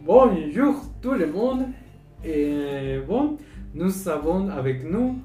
Bonjour tout le monde. Et bon, nous avons avec nous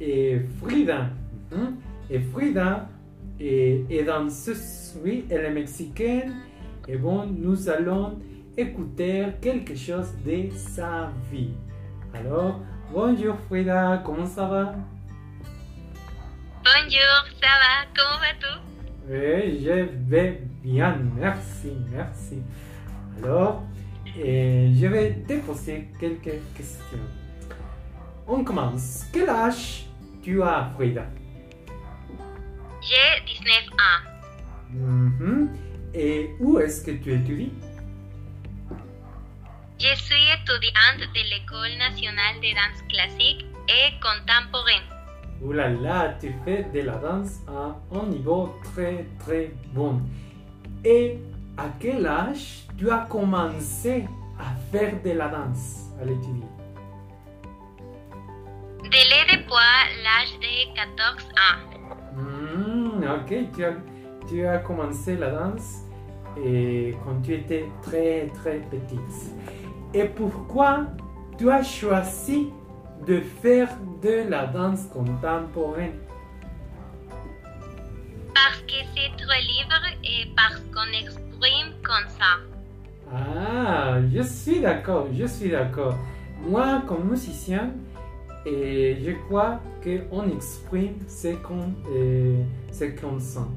et Frida. hein? Et Frida est, est danseuse, oui, elle est mexicaine. Et bon, nous allons écouter quelque chose de sa vie. Alors, bonjour Frida, comment ça va? Bonjour, ça va Comment vas-tu? Oui, je vais bien, merci, merci. Alors, euh, je vais te poser quelques questions. On commence. Quel âge tu as, Frida? J'ai 19 ans. Mhm. Et où est-ce que tu étudies? Je suis étudiante de l'École nationale de danse classique et contemporaine. Ouh là là, tu fais de la danse à un niveau très très bon. Et à quel âge tu as commencé à faire de la danse? À l'étudier Dès depuis l'âge de 14 ans. Hmm, ok, tu as, tu as commencé la danse et quand tu étais très très petite. Et pourquoi tu as choisi de faire de la danse contemporaine? Que c'est trop libre et parce qu'on exprime comme ça. Ah, je suis d'accord, je suis d'accord. Moi, comme musicien, et je crois qu'on exprime ce qu'on euh, qu'on sent.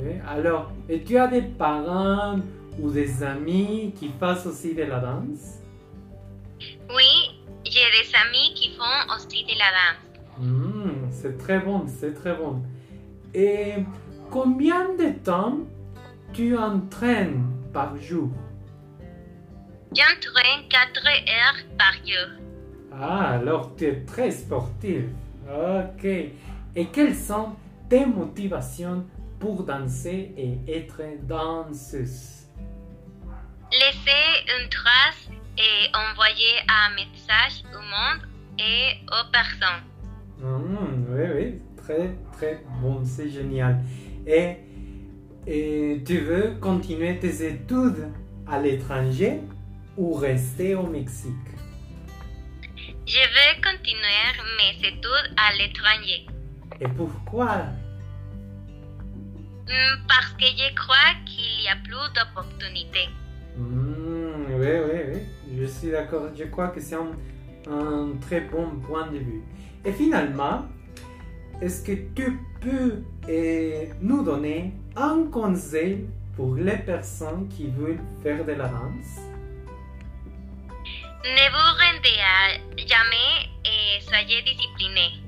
Oui, Alors, et tu as des parents ou des amis qui fassent aussi de la danse? Oui, j'ai des amis qui font aussi de la danse. Hmm, C'est très bon, c'est très bon. Et combien de temps tu entraînes par jour? J'entraîne 4 heures par jour. Ah, alors tu es très sportif. Ok. Et quelles sont tes motivations pour danser et être danseuse? Laisser une trace et envoyer un message au monde et aux personnes. Hmm, Oui, oui, très, très bon, c'est génial. Et, et tu veux continuer tes études à l'étranger ou rester au Mexique? Je veux continuer mes études à l'étranger Et pourquoi? Hmm, parce que je crois qu'il y a plus d'opportunités. Hmm, oui, oui, oui, je suis d'accord. Je crois que c'est un, un très bon point de vue. Et finalement, est-ce que tu peux euh, nous donner un conseil pour les personnes qui veulent faire de la danse Ne vous rendez à jamais et soyez discipliné.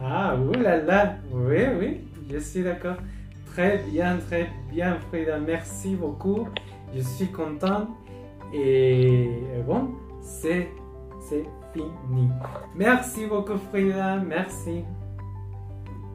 Ah, oulala, là là. oui, oui, je suis d'accord. Très bien, très bien, Frida. Merci beaucoup. Je suis content. Et bon, c'est, c'est fini. Merci beaucoup, Frida. Merci.